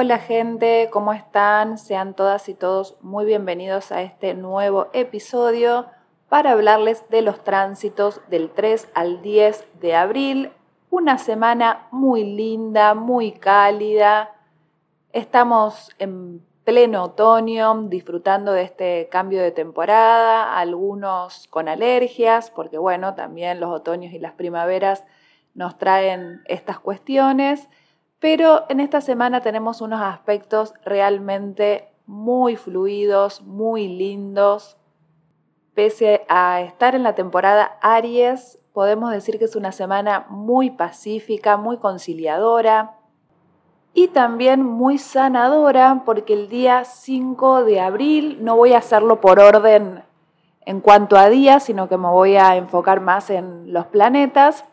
Hola gente, ¿cómo están? Sean todas y todos muy bienvenidos a este nuevo episodio para hablarles de los tránsitos del 3 al 10 de abril. Una semana muy linda, muy cálida. Estamos en pleno otoño, disfrutando de este cambio de temporada, algunos con alergias, porque bueno, también los otoños y las primaveras nos traen estas cuestiones. Pero en esta semana tenemos unos aspectos realmente muy fluidos, muy lindos. Pese a estar en la temporada Aries, podemos decir que es una semana muy pacífica, muy conciliadora y también muy sanadora porque el día 5 de abril, no voy a hacerlo por orden en cuanto a días, sino que me voy a enfocar más en los planetas.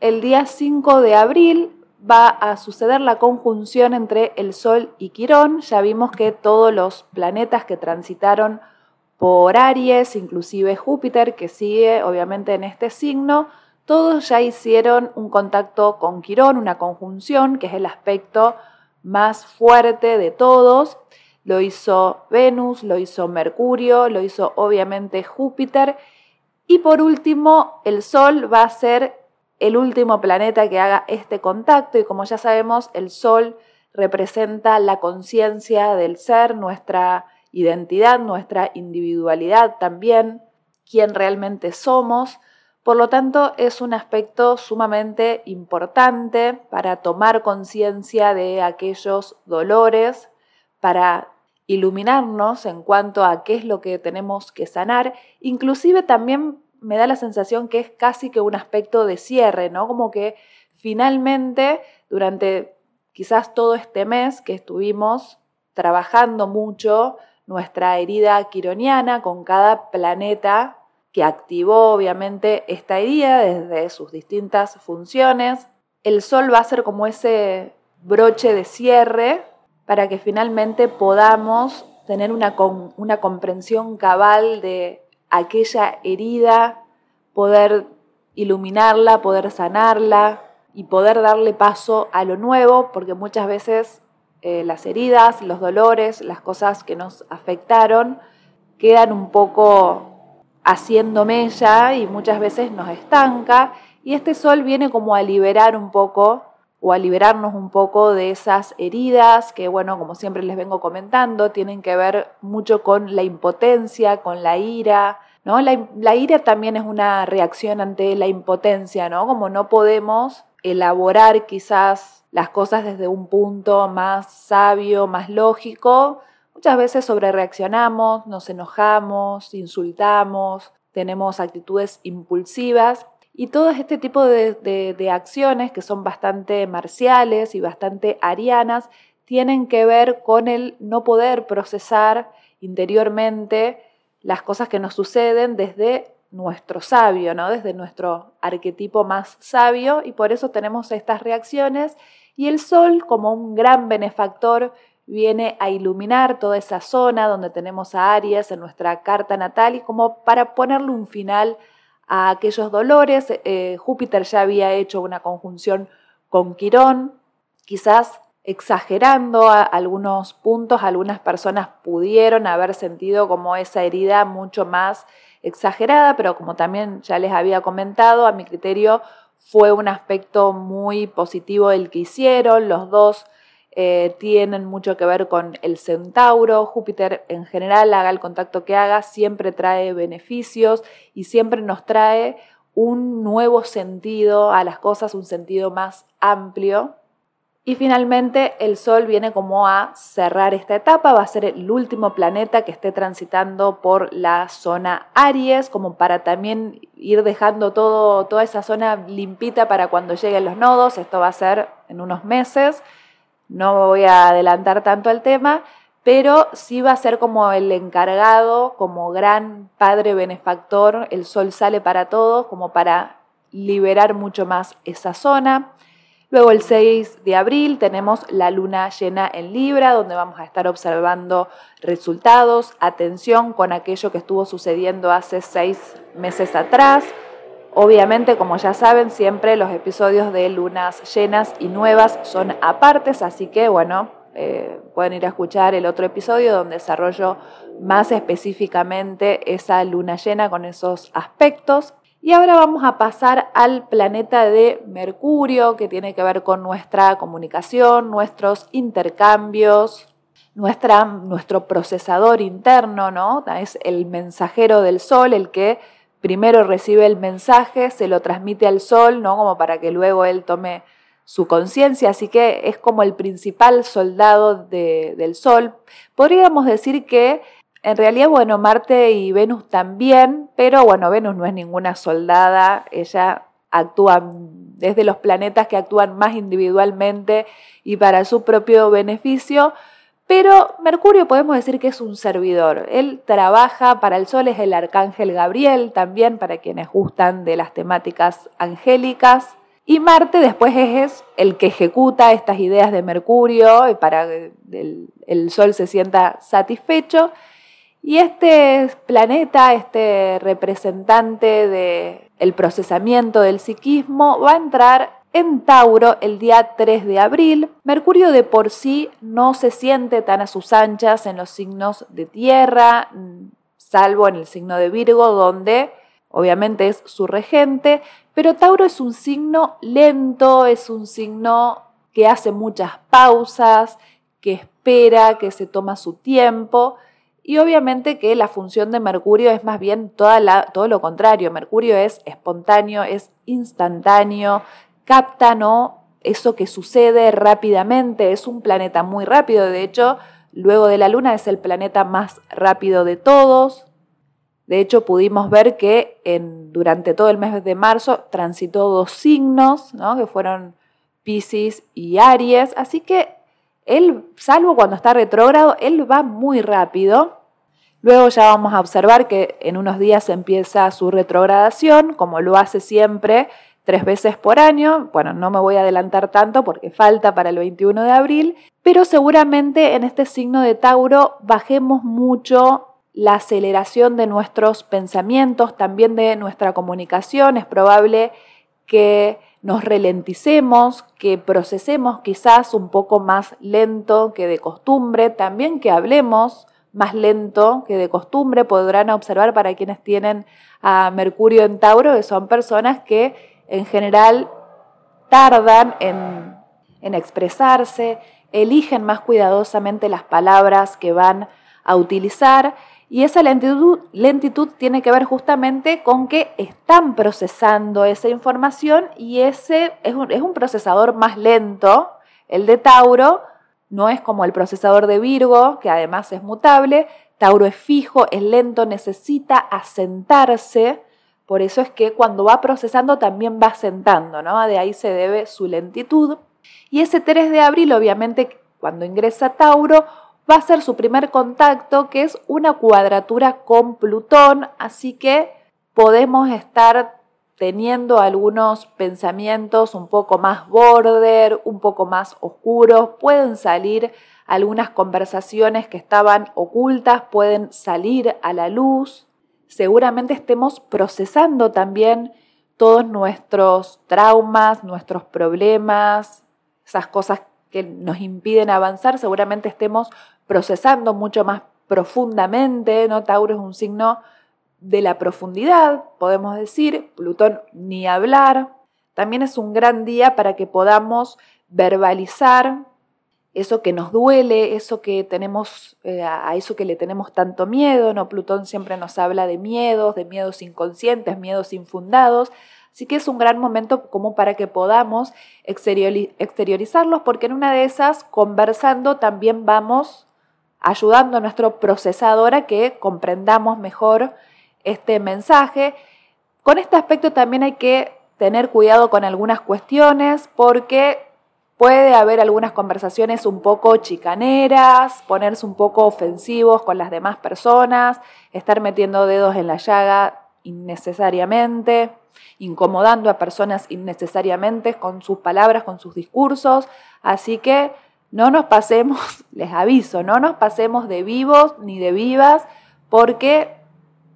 El día 5 de abril va a suceder la conjunción entre el Sol y Quirón. Ya vimos que todos los planetas que transitaron por Aries, inclusive Júpiter, que sigue obviamente en este signo, todos ya hicieron un contacto con Quirón, una conjunción, que es el aspecto más fuerte de todos. Lo hizo Venus, lo hizo Mercurio, lo hizo obviamente Júpiter. Y por último, el Sol va a ser el último planeta que haga este contacto y como ya sabemos, el Sol representa la conciencia del ser, nuestra identidad, nuestra individualidad también, quién realmente somos. Por lo tanto, es un aspecto sumamente importante para tomar conciencia de aquellos dolores, para iluminarnos en cuanto a qué es lo que tenemos que sanar, inclusive también me da la sensación que es casi que un aspecto de cierre, ¿no? Como que finalmente durante quizás todo este mes que estuvimos trabajando mucho nuestra herida quironiana con cada planeta que activó obviamente esta herida desde sus distintas funciones, el sol va a ser como ese broche de cierre para que finalmente podamos tener una, una comprensión cabal de aquella herida, poder iluminarla, poder sanarla y poder darle paso a lo nuevo, porque muchas veces eh, las heridas, los dolores, las cosas que nos afectaron quedan un poco haciendo mella y muchas veces nos estanca. Y este sol viene como a liberar un poco o a liberarnos un poco de esas heridas que, bueno, como siempre les vengo comentando, tienen que ver mucho con la impotencia, con la ira, ¿no? La, ira también es una reacción ante la impotencia, ¿no? Como no podemos elaborar quizás las cosas desde un punto más sabio, más lógico, muchas veces sobrereaccionamos, nos enojamos, insultamos, tenemos actitudes impulsivas y todo este tipo de, acciones que son bastante marciales y bastante arianas tienen que ver con el no poder procesar interiormente las cosas que nos suceden desde nuestro sabio, ¿no? desde nuestro arquetipo más sabio y por eso tenemos estas reacciones y el sol como un gran benefactor viene a iluminar toda esa zona donde tenemos a Aries en nuestra carta natal y como para ponerle un final a aquellos dolores. Eh, Júpiter ya había hecho una conjunción con Quirón, quizás exagerando algunos puntos, algunas personas pudieron haber sentido como esa herida mucho más exagerada, pero como también ya les había comentado, a mi criterio fue un aspecto muy positivo el que hicieron, los dos eh, tienen mucho que ver con el centauro. Júpiter en general, haga el contacto que haga, siempre trae beneficios y siempre nos trae un nuevo sentido a las cosas, un sentido más amplio. Y finalmente el Sol viene como a cerrar esta etapa, va a ser el último planeta que esté transitando por la zona Aries, como para también ir dejando todo, toda esa zona limpita para cuando lleguen los nodos, esto va a ser en unos meses. No voy a adelantar tanto el tema, pero sí va a ser como el encargado, como gran padre benefactor, el sol sale para todos, como para liberar mucho más esa zona. Luego el 6 de abril tenemos la luna llena en Libra, donde vamos a estar observando resultados, atención con aquello que estuvo sucediendo hace seis meses atrás, Obviamente, como ya saben, siempre los episodios de lunas llenas y nuevas son apartes, así que bueno, eh, pueden ir a escuchar el otro episodio donde desarrollo más específicamente esa luna llena con esos aspectos. Y ahora vamos a pasar al planeta de Mercurio, que tiene que ver con nuestra comunicación, nuestros intercambios, nuestra, nuestro procesador interno, ¿no? Es el mensajero del Sol, el que primero recibe el mensaje, se lo transmite al Sol, ¿no? Como para que luego él tome su conciencia, así que es como el principal soldado del Sol. Podríamos decir que en realidad, bueno, Marte y Venus también, pero bueno, Venus no es ninguna soldada, ella actúa desde los planetas que actúan más individualmente y para su propio beneficio, pero Mercurio podemos decir que es un servidor. Él trabaja para el Sol, es el arcángel Gabriel, también para quienes gustan de las temáticas angélicas. Y Marte después es el que ejecuta estas ideas de Mercurio para que el Sol se sienta satisfecho. Y este planeta, este representante del procesamiento del psiquismo, va a entrar en Tauro el día 3 de abril. Mercurio de por sí no se siente tan a sus anchas en los signos de tierra, salvo en el signo de Virgo, donde obviamente es su regente, pero Tauro es un signo lento, es un signo que hace muchas pausas, que espera, que se toma su tiempo. Y obviamente que la función de Mercurio es más bien todo lo contrario. Mercurio es espontáneo, es instantáneo, capta ¿no? eso que sucede rápidamente. Es un planeta muy rápido. De hecho, luego de la Luna es el planeta más rápido de todos. De hecho, pudimos ver que en, durante todo el mes de marzo transitó dos signos, ¿no? que fueron Pisces y Aries. Así que él, salvo cuando está retrógrado, él va muy rápido. Luego ya vamos a observar que en unos días empieza su retrogradación, como lo hace siempre, tres veces por año. Bueno, no me voy a adelantar tanto porque falta para el 21 de abril, pero seguramente en este signo de Tauro bajemos mucho la aceleración de nuestros pensamientos, también de nuestra comunicación. Es probable que nos relenticemos, que procesemos quizás un poco más lento que de costumbre, también que hablemos más lento que de costumbre. Podrán observar para quienes tienen a Mercurio en Tauro que son personas que en general tardan en, en expresarse, eligen más cuidadosamente las palabras que van a utilizar y esa lentitud, lentitud, tiene que ver justamente con que están procesando esa información y ese es un, es un procesador más lento, el de Tauro, no es como el procesador de Virgo, que además es mutable. Tauro es fijo, es lento, necesita asentarse. Por eso es que cuando va procesando también va asentando, ¿no? De ahí se debe su lentitud. Y ese 3 de abril, obviamente, cuando ingresa Tauro, va a ser su primer contacto, que es una cuadratura con Plutón. Así que podemos estar teniendo algunos pensamientos un poco más border, un poco más oscuros, pueden salir algunas conversaciones que estaban ocultas, pueden salir a la luz. Seguramente estemos procesando también todos nuestros traumas, nuestros problemas, esas cosas que nos impiden avanzar, seguramente estemos procesando mucho más profundamente, ¿no? Tauro es un signo de la profundidad, podemos decir, Plutón ni hablar. También es un gran día para que podamos verbalizar eso que nos duele, eso que tenemos, eh, a eso que le tenemos tanto miedo, ¿no? Plutón siempre nos habla de miedos, de miedos inconscientes, miedos infundados. Así que es un gran momento como para que podamos exteriorizarlos, porque en una de esas, conversando, también vamos ayudando a nuestro procesador a que comprendamos mejor este mensaje. Con este aspecto también hay que tener cuidado con algunas cuestiones porque puede haber algunas conversaciones un poco chicaneras, ponerse un poco ofensivos con las demás personas, estar metiendo dedos en la llaga innecesariamente, incomodando a personas innecesariamente con sus palabras, con sus discursos. Así que no nos pasemos, les aviso, no nos pasemos de vivos ni de vivas porque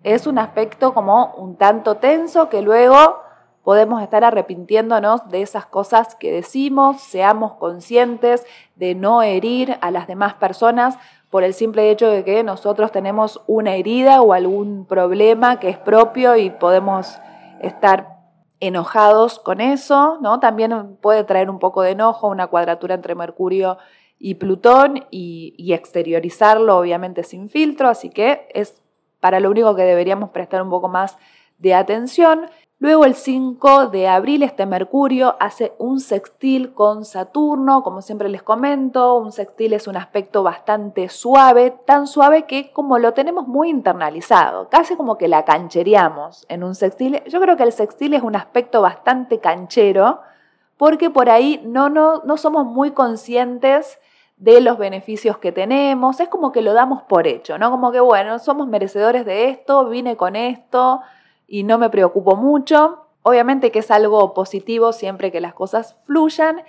es un aspecto como un tanto tenso que luego podemos estar arrepintiéndonos de esas cosas que decimos, seamos conscientes de no herir a las demás personas por el simple hecho de que nosotros tenemos una herida o algún problema que es propio y podemos estar enojados con eso, ¿no? También puede traer un poco de enojo, una cuadratura entre Mercurio y Plutón y, y exteriorizarlo obviamente sin filtro, así que es para lo único que deberíamos prestar un poco más de atención. Luego el 5 de abril este Mercurio hace un sextil con Saturno, como siempre les comento, un sextil es un aspecto bastante suave, tan suave que como lo tenemos muy internalizado, casi como que la canchereamos en un sextil. Yo creo que el sextil es un aspecto bastante canchero porque por ahí no, no, no somos muy conscientes de los beneficios que tenemos, es como que lo damos por hecho, ¿no? Como que bueno, somos merecedores de esto, vine con esto y no me preocupo mucho. Obviamente que es algo positivo siempre que las cosas fluyan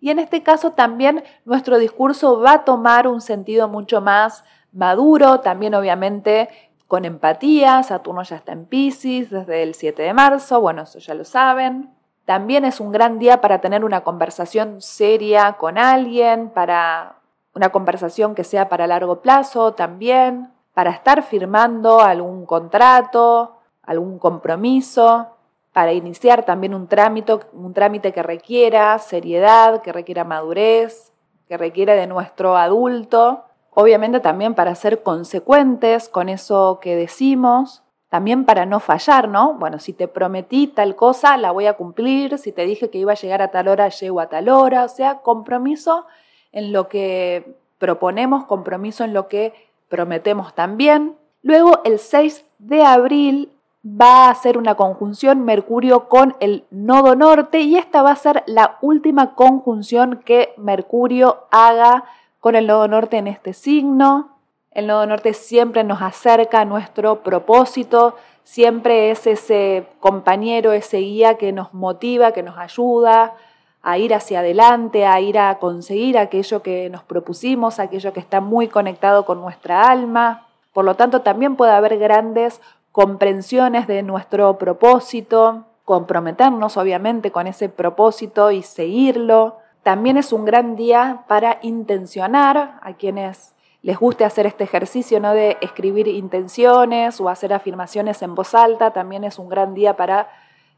y en este caso también nuestro discurso va a tomar un sentido mucho más maduro, también obviamente con empatía. Saturno ya está en Pisces desde el 7 de marzo, bueno, eso ya lo saben. También es un gran día para tener una conversación seria con alguien, para una conversación que sea para largo plazo también, para estar firmando algún contrato, algún compromiso, para iniciar también un trámite, un trámite que requiera seriedad, que requiera madurez, que requiera de nuestro adulto. Obviamente también para ser consecuentes con eso que decimos, también para no fallar, ¿no? Bueno, si te prometí tal cosa, la voy a cumplir, si te dije que iba a llegar a tal hora, llego a tal hora, o sea, compromiso en lo que proponemos, compromiso en lo que prometemos también. Luego, el 6 de abril va a ser una conjunción Mercurio con el nodo norte y esta va a ser la última conjunción que Mercurio haga con el nodo norte en este signo. El nodo norte siempre nos acerca a nuestro propósito, siempre es ese compañero, ese guía que nos motiva, que nos ayuda a ir hacia adelante, a ir a conseguir aquello que nos propusimos, aquello que está muy conectado con nuestra alma. Por lo tanto, también puede haber grandes comprensiones de nuestro propósito, comprometernos obviamente con ese propósito y seguirlo. También es un gran día para intencionar a quienes les guste hacer este ejercicio ¿no? de escribir intenciones o hacer afirmaciones en voz alta, también es un gran día para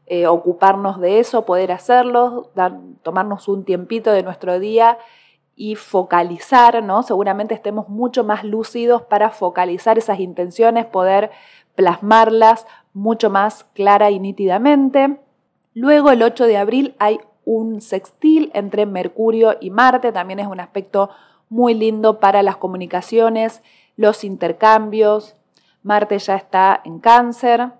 eh, ocuparnos de eso, poder hacerlo, tomarnos un tiempito de nuestro día y focalizar, ¿no? Seguramente estemos mucho más lúcidos para focalizar esas intenciones, poder plasmarlas mucho más clara y nítidamente. Luego, el 8 de abril, hay un sextil entre Mercurio y Marte, también es un aspecto muy lindo para las comunicaciones, los intercambios. Marte ya está en cáncer,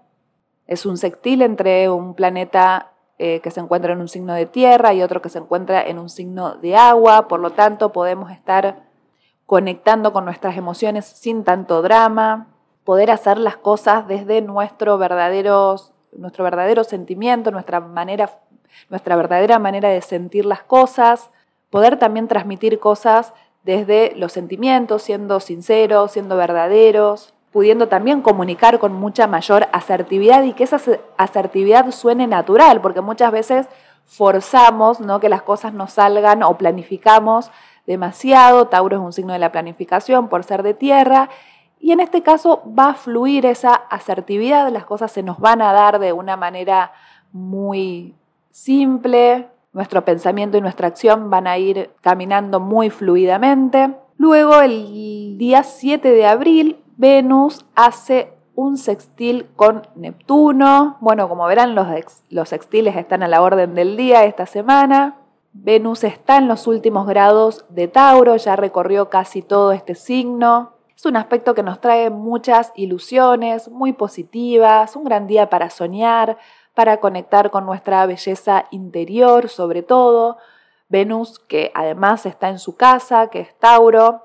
es un sextil entre un planeta eh, que se encuentra en un signo de tierra y otro que se encuentra en un signo de agua, por lo tanto podemos estar conectando con nuestras emociones sin tanto drama poder hacer las cosas desde nuestro verdadero, nuestro verdadero sentimiento, nuestra, manera, nuestra verdadera manera de sentir las cosas, poder también transmitir cosas desde los sentimientos, siendo sinceros, siendo verdaderos, pudiendo también comunicar con mucha mayor asertividad y que esa asertividad suene natural, porque muchas veces forzamos ¿no? que las cosas no salgan o planificamos demasiado. Tauro es un signo de la planificación por ser de tierra y en este caso va a fluir esa asertividad, las cosas se nos van a dar de una manera muy simple, nuestro pensamiento y nuestra acción van a ir caminando muy fluidamente. Luego, el día 7 de abril, Venus hace un sextil con Neptuno. Bueno, como verán, los, sextiles están a la orden del día esta semana. Venus está en los últimos grados de Tauro, ya recorrió casi todo este signo. Es un aspecto que nos trae muchas ilusiones, muy positivas, un gran día para soñar, para conectar con nuestra belleza interior sobre todo. Venus, que además está en su casa, que es Tauro,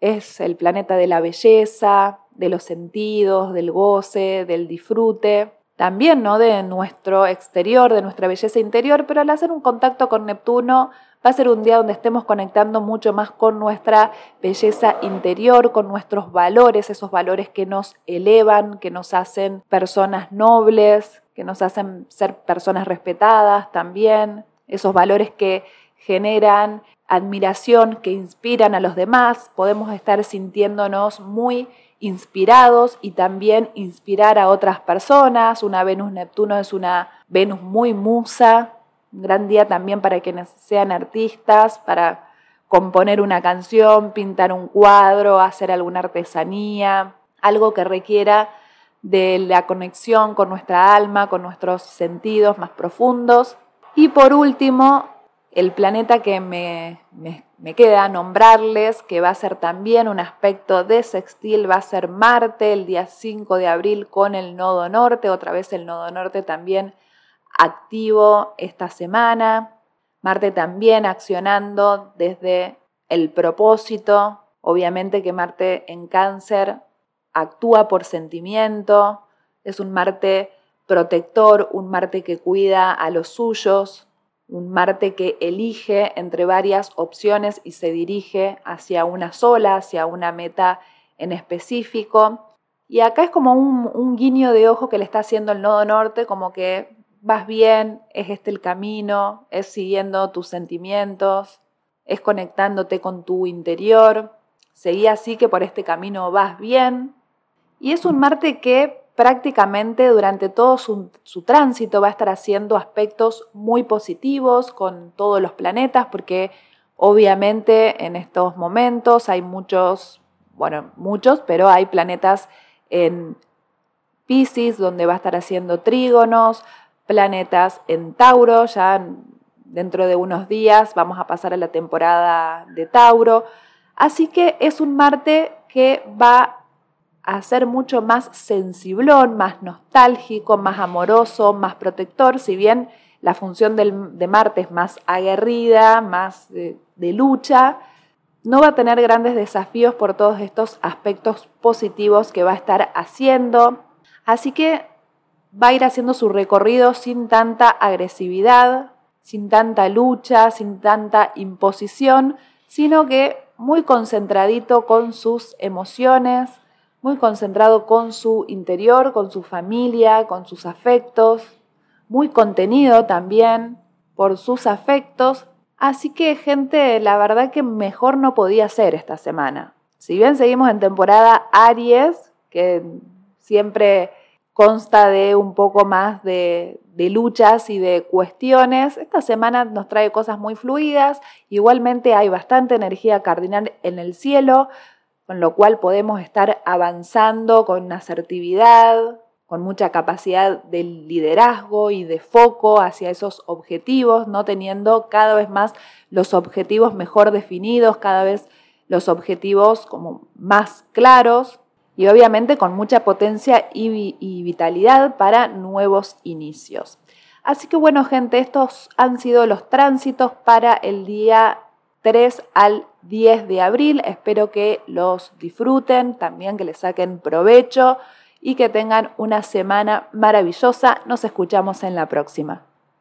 es el planeta de la belleza, de los sentidos, del goce, del disfrute, también ¿no? de nuestro exterior, de nuestra belleza interior, pero al hacer un contacto con Neptuno Va a ser un día donde estemos conectando mucho más con nuestra belleza interior, con nuestros valores, esos valores que nos elevan, que nos hacen personas nobles, que nos hacen ser personas respetadas también, esos valores que generan admiración, que inspiran a los demás, podemos estar sintiéndonos muy inspirados y también inspirar a otras personas. Una Venus-Neptuno es una Venus muy musa, un gran día también para quienes sean artistas, para componer una canción, pintar un cuadro, hacer alguna artesanía, algo que requiera de la conexión con nuestra alma, con nuestros sentidos más profundos. Y por último, el planeta que me, me, queda nombrarles, que va a ser también un aspecto de sextil, va a ser Marte el día 5 de abril con el nodo norte, otra vez el nodo norte también activo esta semana. Marte también accionando desde el propósito. Obviamente que Marte en cáncer actúa por sentimiento, es un Marte protector, un Marte que cuida a los suyos, un Marte que elige entre varias opciones y se dirige hacia una sola, hacia una meta en específico. Y acá es como un, guiño de ojo que le está haciendo el nodo norte, como que vas bien, es este el camino, es siguiendo tus sentimientos, es conectándote con tu interior, seguí así que por este camino vas bien. Y es un Marte que prácticamente durante todo su, tránsito va a estar haciendo aspectos muy positivos con todos los planetas, porque obviamente en estos momentos hay muchos, bueno, muchos, pero hay planetas en Pisces donde va a estar haciendo trígonos, planetas en Tauro, ya dentro de unos días vamos a pasar a la temporada de Tauro. Así que es un Marte que va a ser mucho más sensiblón, más nostálgico, más amoroso, más protector, si bien la función de Marte es más aguerrida, más de, de lucha, no va a tener grandes desafíos por todos estos aspectos positivos que va a estar haciendo. Así que va a ir haciendo su recorrido sin tanta agresividad, sin tanta lucha, sin tanta imposición, sino que muy concentradito con sus emociones, muy concentrado con su interior, con su familia, con sus afectos, muy contenido también por sus afectos. Así que gente, la verdad que mejor no podía ser esta semana. Si bien seguimos en temporada Aries, que siempre consta de un poco más de, de, luchas y de cuestiones. Esta semana nos trae cosas muy fluidas, igualmente hay bastante energía cardinal en el cielo, con lo cual podemos estar avanzando con asertividad, con mucha capacidad de liderazgo y de foco hacia esos objetivos, no teniendo cada vez más los objetivos mejor definidos, cada vez los objetivos como más claros y obviamente con mucha potencia y, vitalidad para nuevos inicios. Así que bueno gente, estos han sido los tránsitos para el día 3 al 10 de abril. Espero que los disfruten, también que les saquen provecho y que tengan una semana maravillosa. Nos escuchamos en la próxima.